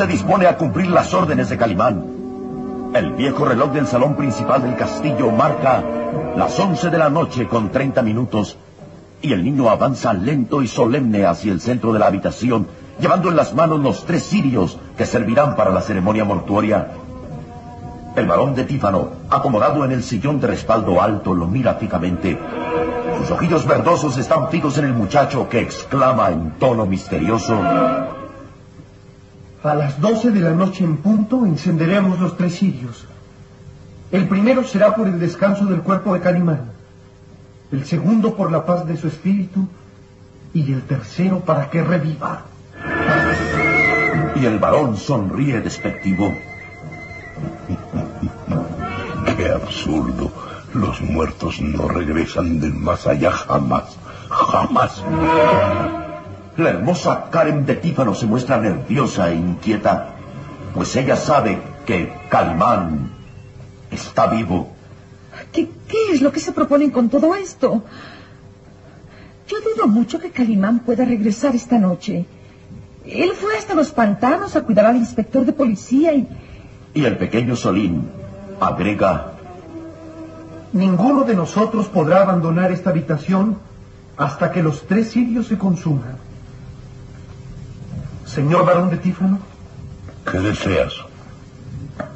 Se dispone a cumplir las órdenes de Calimán. El viejo reloj del salón principal del castillo marca las once de la noche con treinta minutos y el niño avanza lento y solemne hacia el centro de la habitación, llevando en las manos los tres cirios que servirán para la ceremonia mortuoria. El varón de Tífano, acomodado en el sillón de respaldo alto, lo mira fijamente. Sus ojillos verdosos están fijos en el muchacho que exclama en tono misterioso. A las doce de la noche en punto encenderemos los tres cirios. El primero será por el descanso del cuerpo de Calimán, el segundo por la paz de su espíritu y el tercero para que reviva. Y el varón sonríe despectivo. Qué absurdo. Los muertos no regresan del más allá jamás. Jamás. La hermosa Karen de Tífano se muestra nerviosa e inquieta, pues ella sabe que Calimán está vivo. ¿Qué, ¿Qué, es lo que se proponen con todo esto? Yo dudo mucho que Calimán pueda regresar esta noche. Él fue hasta los pantanos a cuidar al inspector de policía y... Y el pequeño Solín agrega... Ninguno de nosotros podrá abandonar esta habitación hasta que los tres sirios se consuman. Señor varón de Tífano. ¿Qué deseas?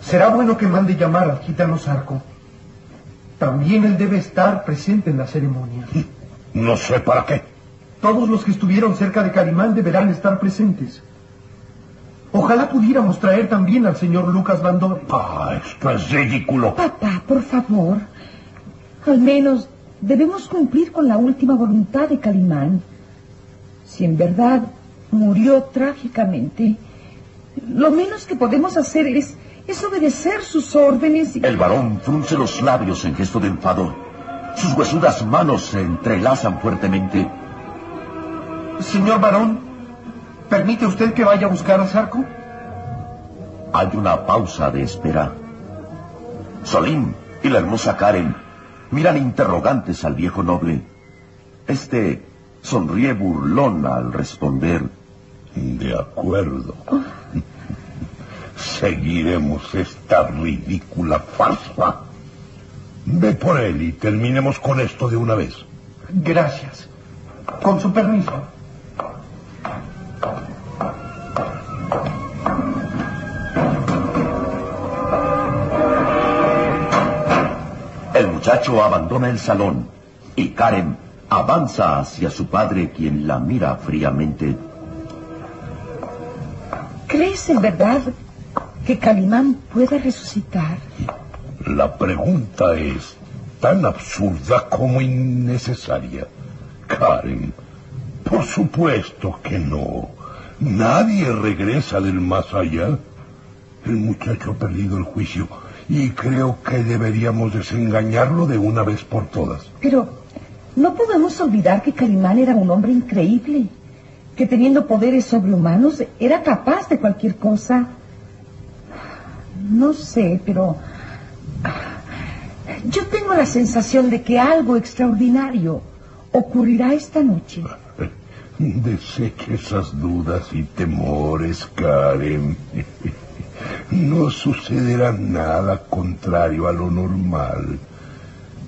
Será bueno que mande llamar al gitano Sarco. También él debe estar presente en la ceremonia. No sé para qué. Todos los que estuvieron cerca de Calimán deberán estar presentes. Ojalá pudiéramos traer también al señor Lucas Bandor. Ah, esto es ridículo. Papá, por favor. Al menos debemos cumplir con la última voluntad de Calimán. Si en verdad murió trágicamente, lo menos que podemos hacer es, es obedecer sus órdenes y... El varón frunce los labios en gesto de enfado. Sus huesudas manos se entrelazan fuertemente. Señor varón, ¿permite usted que vaya a buscar a Zarco? Hay una pausa de espera. Solín y la hermosa Karen miran interrogantes al viejo noble. Este sonríe burlón al responder. De acuerdo. Seguiremos esta ridícula farsa. Ve por él y terminemos con esto de una vez. Gracias. Con su permiso. El muchacho abandona el salón y Karen avanza hacia su padre quien la mira fríamente. ¿Crees en verdad que Calimán pueda resucitar? La pregunta es tan absurda como innecesaria. Karen, por supuesto que no. Nadie regresa del más allá. El muchacho ha perdido el juicio y creo que deberíamos desengañarlo de una vez por todas. Pero no podemos olvidar que Calimán era un hombre increíble, que teniendo poderes sobrehumanos era capaz de cualquier cosa. No sé, pero yo tengo la sensación de que algo extraordinario ocurrirá esta noche. Deseche esas dudas y temores, Karen. No sucederá nada contrario a lo normal.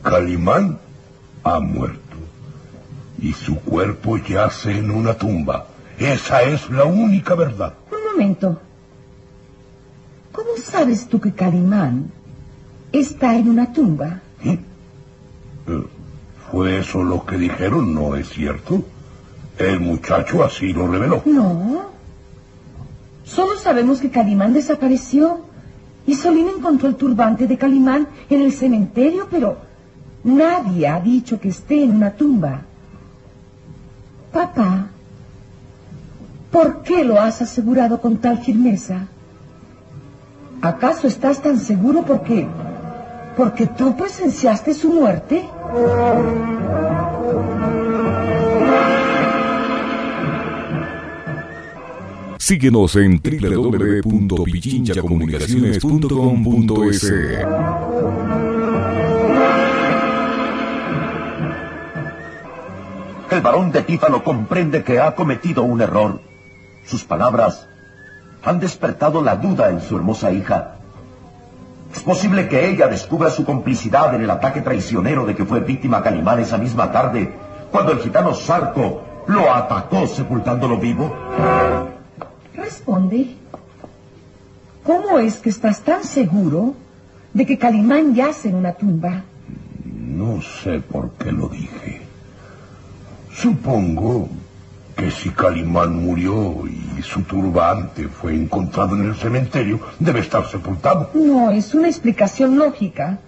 Calimán ha muerto y su cuerpo yace en una tumba. Esa es la única verdad. Un momento. ¿Cómo sabes tú que Calimán está en una tumba? ¿Eh? ¿Fue eso lo que dijeron? ¿No es cierto? El muchacho así lo reveló. No. Solo sabemos que Calimán desapareció y Solín encontró el turbante de Calimán en el cementerio, pero nadie ha dicho que esté en una tumba. Papá, ¿por qué lo has asegurado con tal firmeza? ¿Acaso estás tan seguro porque... porque tú presenciaste su muerte? Síguenos en www.pichinchacomunicaciones.com.es. El varón de Tífano comprende que ha cometido un error. Sus palabras han despertado la duda en su hermosa hija. Es posible que ella descubra su complicidad en el ataque traicionero de que fue víctima Calimán esa misma tarde, cuando el gitano Sarco lo atacó sepultándolo vivo. Responde. ¿Cómo es que estás tan seguro de que Calimán yace en una tumba? No sé por qué lo dije. Supongo que si Calimán murió y su turbante fue encontrado en el cementerio, debe estar sepultado. No, es una explicación lógica.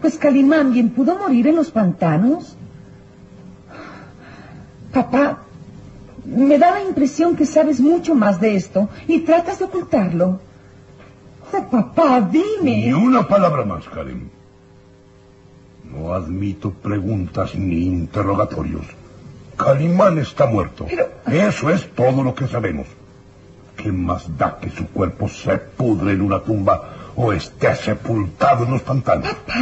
Pues Calimán bien pudo morir en los pantanos. Papá, me da la impresión que sabes mucho más de esto y tratas de ocultarlo. Oh, papá, dime. Ni una palabra más, Karen. No admito preguntas ni interrogatorios. Calimán está muerto. Eso es todo lo que sabemos. ¿Qué más da que su cuerpo se pudre en una tumba o esté sepultado en los pantanos? Papá.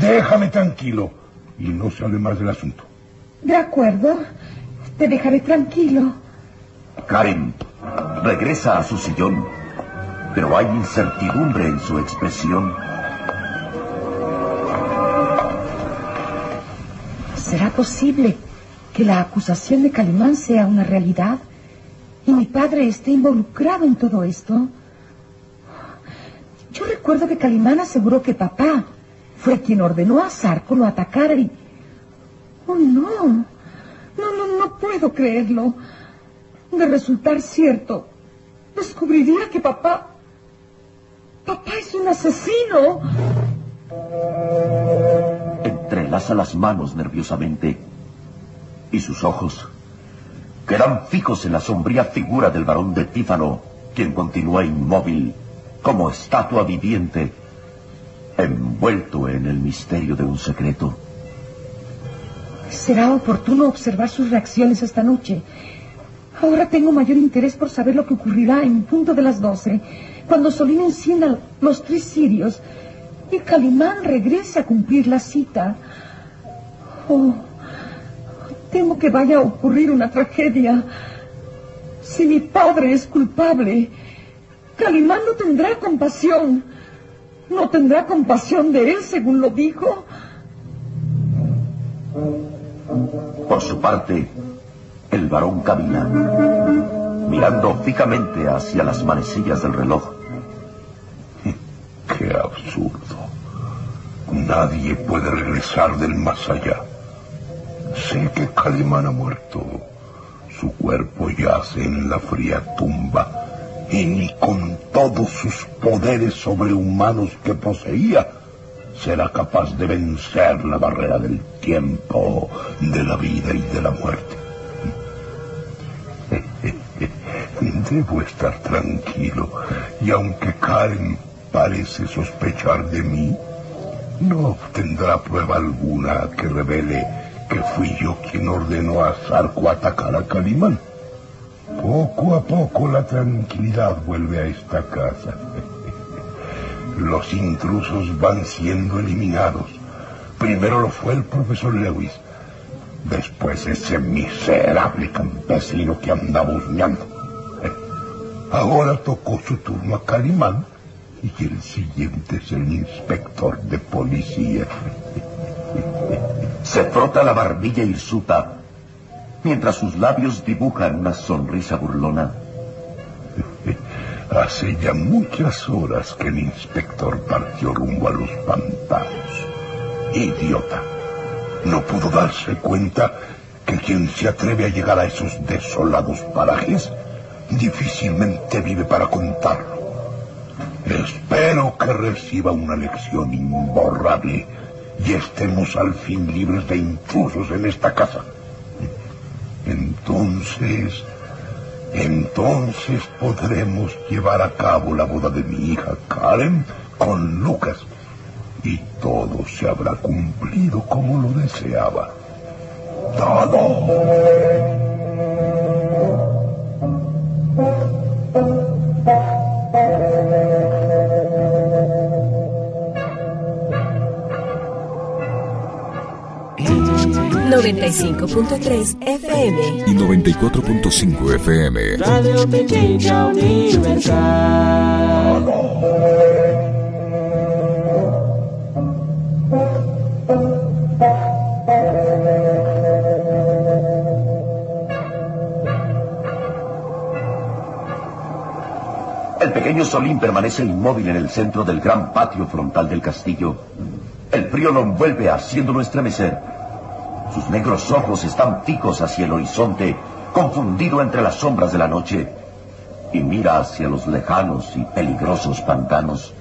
Déjame tranquilo y no se hable más del asunto. De acuerdo. Te dejaré tranquilo. Karen regresa a su sillón, pero hay incertidumbre en su expresión. ¿Será posible que la acusación de Calimán sea una realidad y mi padre esté involucrado en todo esto? Yo recuerdo que Calimán aseguró que papá fue quien ordenó a Sarco lo atacara y... Oh, no. No, no, no puedo creerlo. De resultar cierto, descubriría que papá... Papá es un asesino. Entrelaza las manos nerviosamente y sus ojos quedan fijos en la sombría figura del varón de Tífano, quien continúa inmóvil, como estatua viviente, envuelto en el misterio de un secreto. Será oportuno observar sus reacciones esta noche. Ahora tengo mayor interés por saber lo que ocurrirá en punto de las doce, cuando Solín encienda los tres cirios y Calimán regrese a cumplir la cita. Oh, temo que vaya a ocurrir una tragedia. Si mi padre es culpable, Calimán no tendrá compasión. No tendrá compasión de él, según lo dijo. Por su parte, el varón camina, mirando fijamente hacia las manecillas del reloj. Qué absurdo. Nadie puede regresar del más allá. Sé que Calimán ha muerto. Su cuerpo yace en la fría tumba y ni con todos sus poderes sobrehumanos que poseía será capaz de vencer la barrera del tiempo, de la vida y de la muerte. Debo estar tranquilo, y aunque Karen parece sospechar de mí, no obtendrá prueba alguna que revele que fui yo quien ordenó a Zarco atacar a Calimán. Poco a poco la tranquilidad vuelve a esta casa. Los intrusos van siendo eliminados. Primero lo fue el profesor Lewis, después ese miserable campesino que andaba husmeando. Ahora tocó su turno a Calimán y el siguiente es el inspector de policía. Se frota la barbilla hirsuta mientras sus labios dibujan una sonrisa burlona. Hace ya muchas horas que el inspector partió rumbo a los pantanos. Idiota. No pudo darse cuenta que quien se atreve a llegar a esos desolados parajes difícilmente vive para contarlo. Espero que reciba una lección imborrable y estemos al fin libres de intrusos en esta casa. Entonces, entonces podremos llevar a cabo la boda de mi hija Karen con Lucas. Y todo se habrá cumplido como lo deseaba. Todo. 95.3 FM y 94.5 FM. Radio Pequeña Universal. El pequeño Solín permanece inmóvil en el centro del gran patio frontal del castillo. El frío lo envuelve haciéndolo estremecer. Sus negros ojos están fijos hacia el horizonte, confundido entre las sombras de la noche, y mira hacia los lejanos y peligrosos pantanos.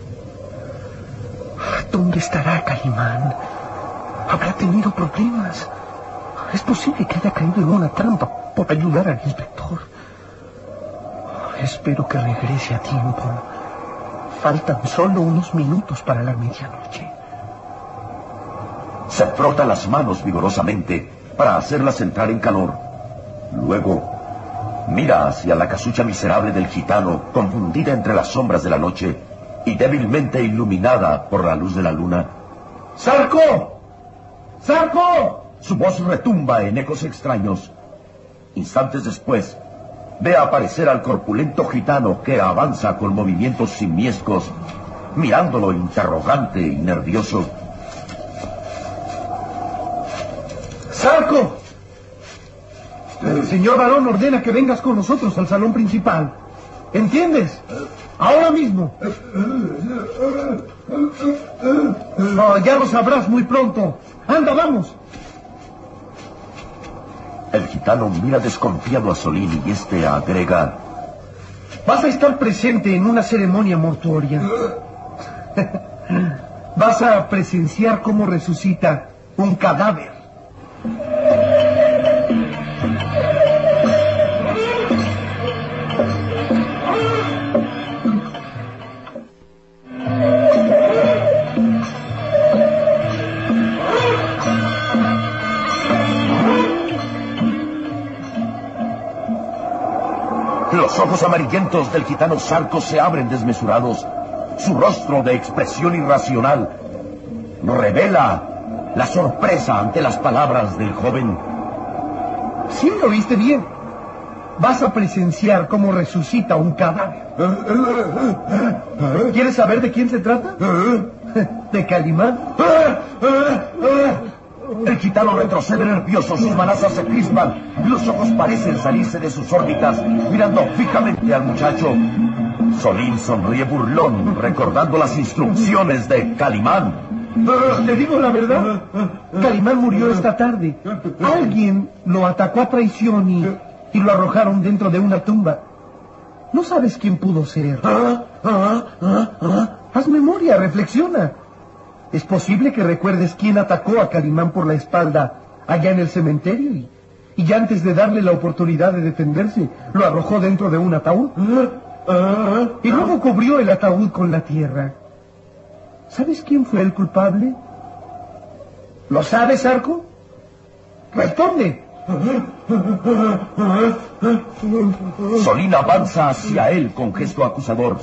¿Dónde estará Calimán? ¿Habrá tenido problemas? Es posible que haya caído en una trampa por ayudar al inspector. Espero que regrese a tiempo. Faltan solo unos minutos para la medianoche. Se frota las manos vigorosamente para hacerlas entrar en calor. Luego, mira hacia la casucha miserable del gitano, confundida entre las sombras de la noche y débilmente iluminada por la luz de la luna. ¡Sarco! ¡Sarco! Su voz retumba en ecos extraños. Instantes después, ve aparecer al corpulento gitano que avanza con movimientos simiescos, mirándolo interrogante y nervioso. ¡Sarco! El señor varón ordena que vengas con nosotros al salón principal. ¿Entiendes? Ahora mismo. Oh, ya lo sabrás muy pronto. Anda, vamos. El gitano mira desconfiado a Solín y este agrega... Vas a estar presente en una ceremonia mortuoria. Vas a presenciar cómo resucita un cadáver. Los ojos amarillentos del gitano Sarco se abren desmesurados. Su rostro de expresión irracional revela la sorpresa ante las palabras del joven. Sí, lo viste bien. Vas a presenciar cómo resucita un cadáver. ¿Quieres saber de quién se trata? De Calimán. El gitano retrocede nervioso, sus manazas se crispan, los ojos parecen salirse de sus órbitas, mirando fijamente al muchacho. Solín sonríe burlón, recordando las instrucciones de Calimán. Te digo la verdad. Calimán murió esta tarde. Alguien lo atacó a traición y, y lo arrojaron dentro de una tumba. No sabes quién pudo ser. Haz memoria, reflexiona. Es posible que recuerdes quién atacó a Calimán por la espalda allá en el cementerio y, y ya antes de darle la oportunidad de defenderse, lo arrojó dentro de un ataúd. Y luego cubrió el ataúd con la tierra. ¿Sabes quién fue el culpable? ¿Lo sabes, Arco? Responde. Solín avanza hacia él con gesto acusador.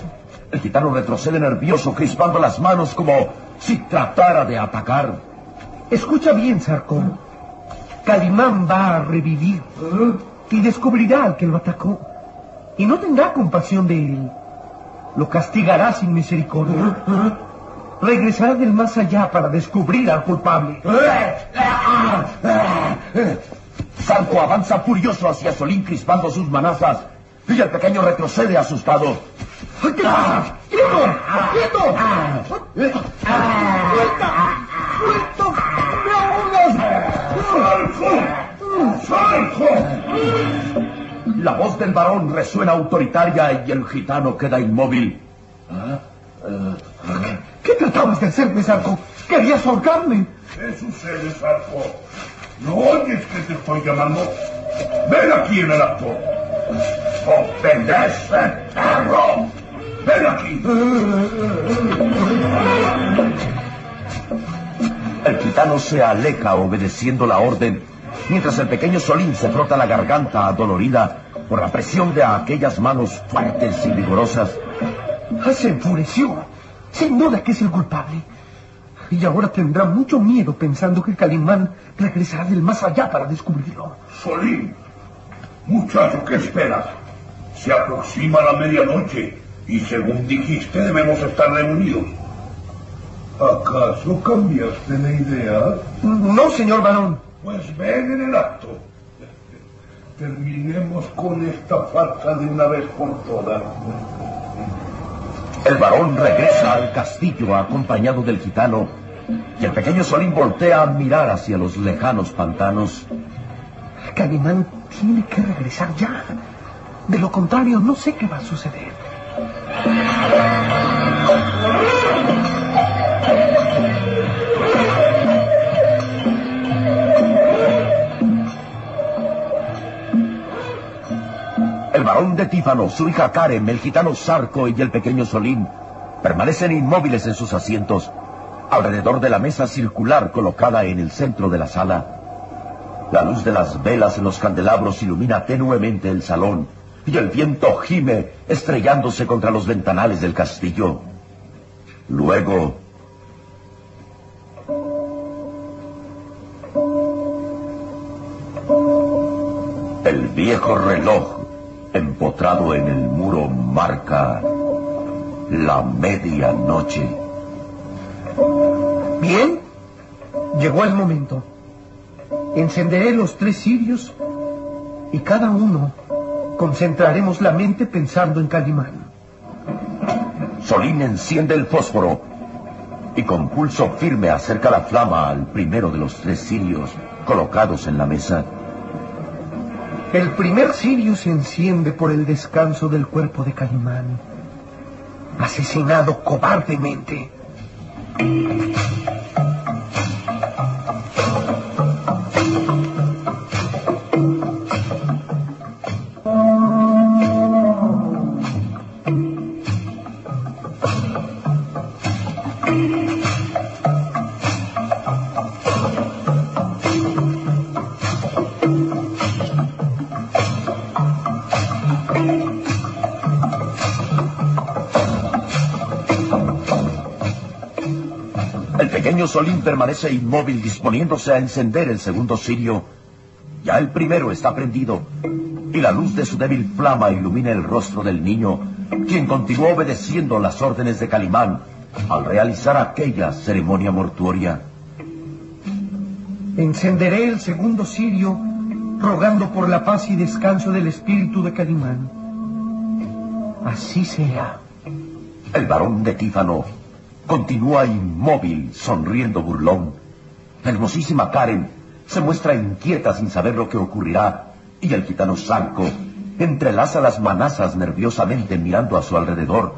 El gitano retrocede nervioso, crispando las manos como si tratara de atacar. Escucha bien, Sarko. Calimán va a revivir y descubrirá al que lo atacó. Y no tendrá compasión de él. Lo castigará sin misericordia. Regresará del más allá para descubrir al culpable. Sarko avanza furioso hacia Solín, crispando sus manazas. Y el pequeño retrocede asustado. ¡Quieto! ¡Quieto! ¡Suelta! ¡Suelta! ¡Me ahogas! ¡Sarko! La voz del varón resuena autoritaria y el gitano queda inmóvil. ¿Qué tratabas de hacerme, Sarko? ¿Querías ahorcarme? ¿Qué sucede, Sarko? ¿No oyes que te estoy llamando? Ven aquí en el acto. ¡Ofendeste, perro! ¡Ven aquí! El gitano se aleja obedeciendo la orden, mientras el pequeño Solín se frota la garganta adolorida por la presión de aquellas manos fuertes y vigorosas. Se enfureció. Sin duda que es el culpable. Y ahora tendrá mucho miedo pensando que Calimán regresará del más allá para descubrirlo. Solín, muchacho, ¿qué esperas? Se aproxima la medianoche y según dijiste debemos estar reunidos. ¿Acaso cambiaste de idea? No, señor varón. Pues ven en el acto. Terminemos con esta farsa de una vez por todas. El varón regresa al castillo acompañado del gitano y el pequeño Solín voltea a mirar hacia los lejanos pantanos. Calimán tiene que regresar ya. De lo contrario, no sé qué va a suceder. El varón de Tífano, su hija Karen, el gitano Sarco y el pequeño Solín permanecen inmóviles en sus asientos, alrededor de la mesa circular colocada en el centro de la sala. La luz de las velas en los candelabros ilumina tenuemente el salón y el viento gime estrellándose contra los ventanales del castillo. Luego... El viejo reloj empotrado en el muro marca la medianoche. Bien, llegó el momento. Encenderé los tres cirios y cada uno concentraremos la mente pensando en Calimán. Solín enciende el fósforo y con pulso firme acerca la flama al primero de los tres cirios colocados en la mesa. El primer cirio se enciende por el descanso del cuerpo de Calimán, asesinado cobardemente. El pequeño Solín permanece inmóvil disponiéndose a encender el segundo cirio. Ya el primero está prendido y la luz de su débil flama ilumina el rostro del niño, quien continuó obedeciendo las órdenes de Calimán al realizar aquella ceremonia mortuoria. Encenderé el segundo cirio rogando por la paz y descanso del espíritu de Calimán. Así sea. El varón de Tífano continúa inmóvil, sonriendo burlón. La hermosísima Karen se muestra inquieta sin saber lo que ocurrirá, y el gitano Sanco entrelaza las manazas nerviosamente mirando a su alrededor,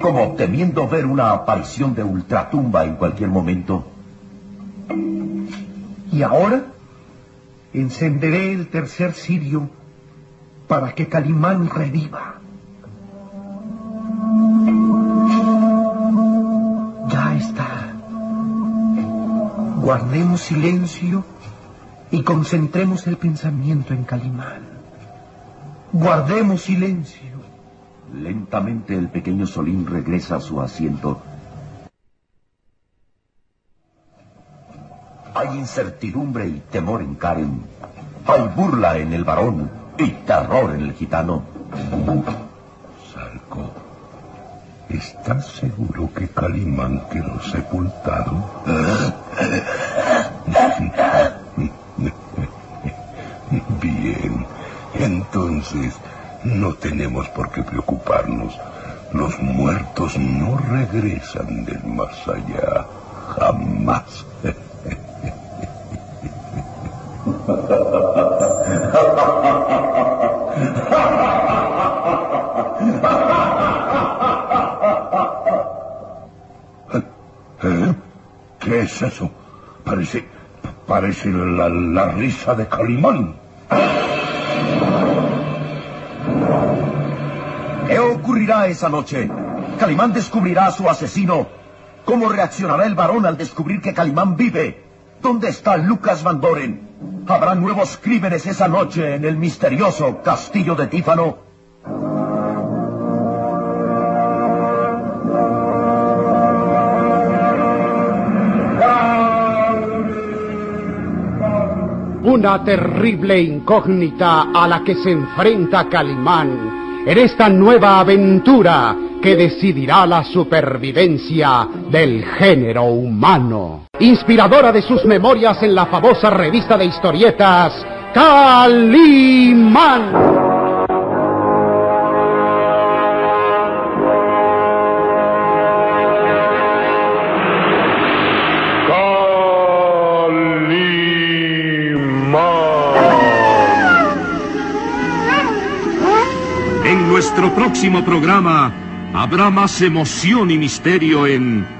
como temiendo ver una aparición de ultratumba en cualquier momento. Y ahora encenderé el tercer cirio para que Calimán reviva. Ya está. Guardemos silencio y concentremos el pensamiento en Calimán. Guardemos silencio. Lentamente el pequeño Solín regresa a su asiento. Hay incertidumbre y temor en Karen. Hay burla en el varón y terror en el gitano. Salco, ¿estás seguro que Calimán quedó sepultado? Bien, entonces no tenemos por qué preocuparnos. Los muertos no regresan del más allá. Jamás. ¿Qué es eso? Parece... parece la, la risa de Calimán. ¿Qué ocurrirá esa noche? Calimán descubrirá a su asesino. ¿Cómo reaccionará el varón al descubrir que Calimán vive? ¿Dónde está Lucas Van Doren? ¿Habrá nuevos crímenes esa noche en el misterioso castillo de Tífano? Una terrible incógnita a la que se enfrenta Calimán en esta nueva aventura que decidirá la supervivencia del género humano. Inspiradora de sus memorias en la famosa revista de historietas Calimán. En nuestro próximo programa habrá más emoción y misterio en